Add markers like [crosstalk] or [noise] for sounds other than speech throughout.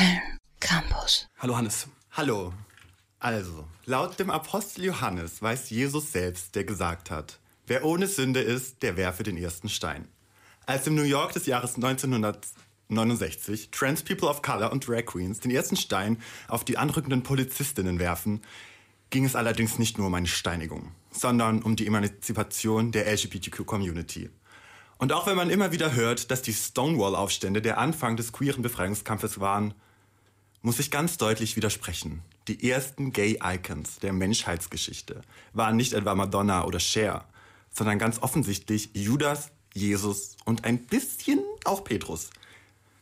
Köln Campus. Hallo Hannes. Hallo. Also, laut dem Apostel Johannes weiß Jesus selbst, der gesagt hat, wer ohne Sünde ist, der werfe den ersten Stein. Als im New York des Jahres 1969 Trans People of Color und Drag Queens den ersten Stein auf die anrückenden Polizistinnen werfen, ging es allerdings nicht nur um eine Steinigung, sondern um die Emanzipation der LGBTQ-Community. Und auch wenn man immer wieder hört, dass die Stonewall-Aufstände der Anfang des queeren Befreiungskampfes waren, muss ich ganz deutlich widersprechen. Die ersten Gay-Icons der Menschheitsgeschichte waren nicht etwa Madonna oder Cher, sondern ganz offensichtlich Judas, Jesus und ein bisschen auch Petrus.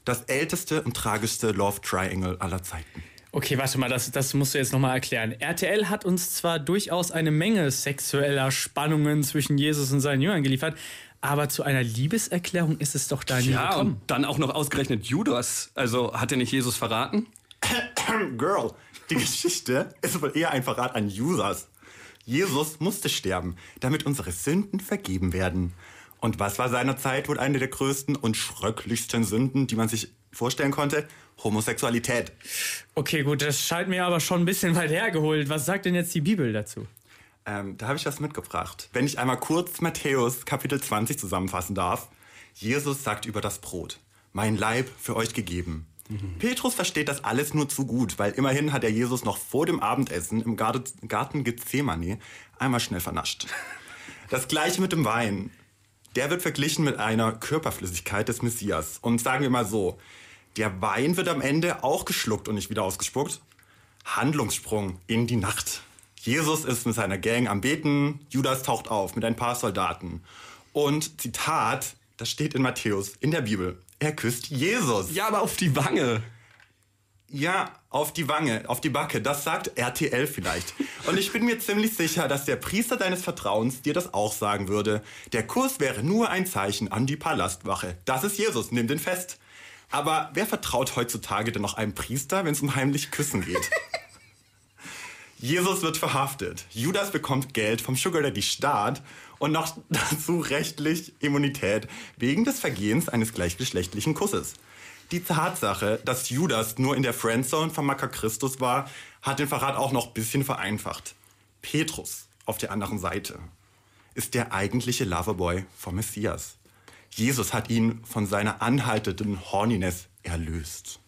Das älteste und tragischste Love Triangle aller Zeiten. Okay, warte mal, das, das musst du jetzt nochmal erklären. RTL hat uns zwar durchaus eine Menge sexueller Spannungen zwischen Jesus und seinen Jüngern geliefert, aber zu einer Liebeserklärung ist es doch da nie Ja, gekommen. und dann auch noch ausgerechnet Judas. Also hat er nicht Jesus verraten? [coughs] Girl, die Geschichte ist wohl eher ein Verrat an Judas. Jesus musste sterben, damit unsere Sünden vergeben werden. Und was war seinerzeit wohl eine der größten und schröcklichsten Sünden, die man sich vorstellen konnte? Homosexualität. Okay, gut, das scheint mir aber schon ein bisschen weit hergeholt. Was sagt denn jetzt die Bibel dazu? Ähm, da habe ich was mitgebracht. Wenn ich einmal kurz Matthäus Kapitel 20 zusammenfassen darf. Jesus sagt über das Brot, mein Leib für euch gegeben. Petrus versteht das alles nur zu gut, weil immerhin hat er Jesus noch vor dem Abendessen im Garten Gethsemane einmal schnell vernascht. Das gleiche mit dem Wein. Der wird verglichen mit einer Körperflüssigkeit des Messias. Und sagen wir mal so, der Wein wird am Ende auch geschluckt und nicht wieder ausgespuckt. Handlungssprung in die Nacht. Jesus ist mit seiner Gang am Beten, Judas taucht auf mit ein paar Soldaten. Und Zitat, das steht in Matthäus, in der Bibel, er küsst Jesus. Ja, aber auf die Wange. Ja, auf die Wange, auf die Backe, das sagt RTL vielleicht. Und ich bin mir ziemlich sicher, dass der Priester deines Vertrauens dir das auch sagen würde. Der Kuss wäre nur ein Zeichen an die Palastwache. Das ist Jesus, nimm den fest. Aber wer vertraut heutzutage denn noch einem Priester, wenn es um heimlich Küssen geht? [laughs] Jesus wird verhaftet. Judas bekommt Geld vom Sugar Daddy Staat und noch [laughs] dazu rechtlich Immunität wegen des Vergehens eines gleichgeschlechtlichen Kusses. Die Tatsache, dass Judas nur in der Friendzone von Macker Christus war, hat den Verrat auch noch ein bisschen vereinfacht. Petrus auf der anderen Seite ist der eigentliche Loverboy vom Messias. Jesus hat ihn von seiner anhaltenden Horniness erlöst.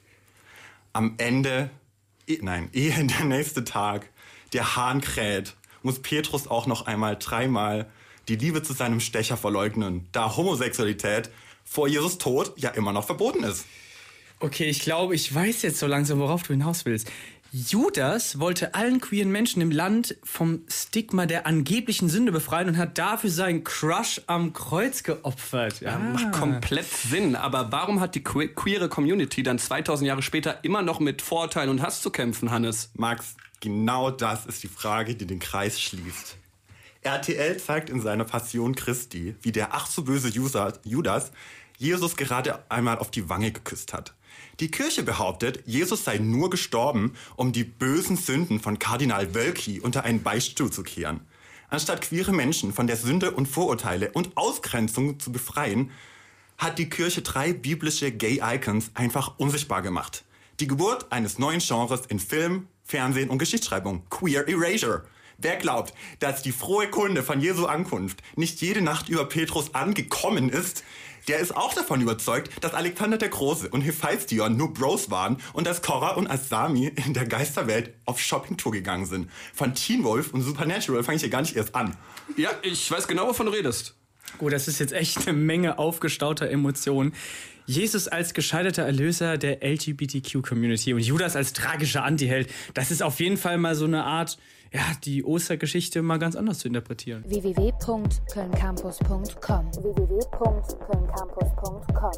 Am Ende, eh- nein, [laughs] ehe der nächste Tag der Hahn kräht, muss Petrus auch noch einmal dreimal die Liebe zu seinem Stecher verleugnen, da Homosexualität vor Jesus Tod ja immer noch verboten ist. Okay, ich glaube, ich weiß jetzt so langsam, worauf du hinaus willst. Judas wollte allen queeren Menschen im Land vom Stigma der angeblichen Sünde befreien und hat dafür seinen Crush am Kreuz geopfert. Ja, Macht komplett Sinn. Aber warum hat die que queere Community dann 2000 Jahre später immer noch mit Vorurteilen und Hass zu kämpfen, Hannes? Max, genau das ist die Frage, die den Kreis schließt. RTL zeigt in seiner Passion Christi, wie der ach so böse Jusa- Judas Jesus gerade einmal auf die Wange geküsst hat. Die Kirche behauptet, Jesus sei nur gestorben, um die bösen Sünden von Kardinal Wölki unter einen Beichtstuhl zu kehren. Anstatt queere Menschen von der Sünde und Vorurteile und Ausgrenzung zu befreien, hat die Kirche drei biblische Gay-Icons einfach unsichtbar gemacht. Die Geburt eines neuen Genres in Film, Fernsehen und Geschichtsschreibung, Queer Erasure. Wer glaubt, dass die frohe Kunde von Jesu Ankunft nicht jede Nacht über Petrus angekommen ist, der ist auch davon überzeugt, dass Alexander der Große und Hephaistion nur Bros waren und dass Korra und Asami in der Geisterwelt auf Shoppingtour gegangen sind. Von Teen Wolf und Supernatural fange ich hier gar nicht erst an. Ja, ich weiß genau, wovon du redest. Gut, das ist jetzt echt eine Menge aufgestauter Emotionen. Jesus als gescheiterter Erlöser der LGBTQ-Community und Judas als tragischer Antiheld, das ist auf jeden Fall mal so eine Art, ja, die Ostergeschichte mal ganz anders zu interpretieren. www.kölncampus.com www.kölncampus.com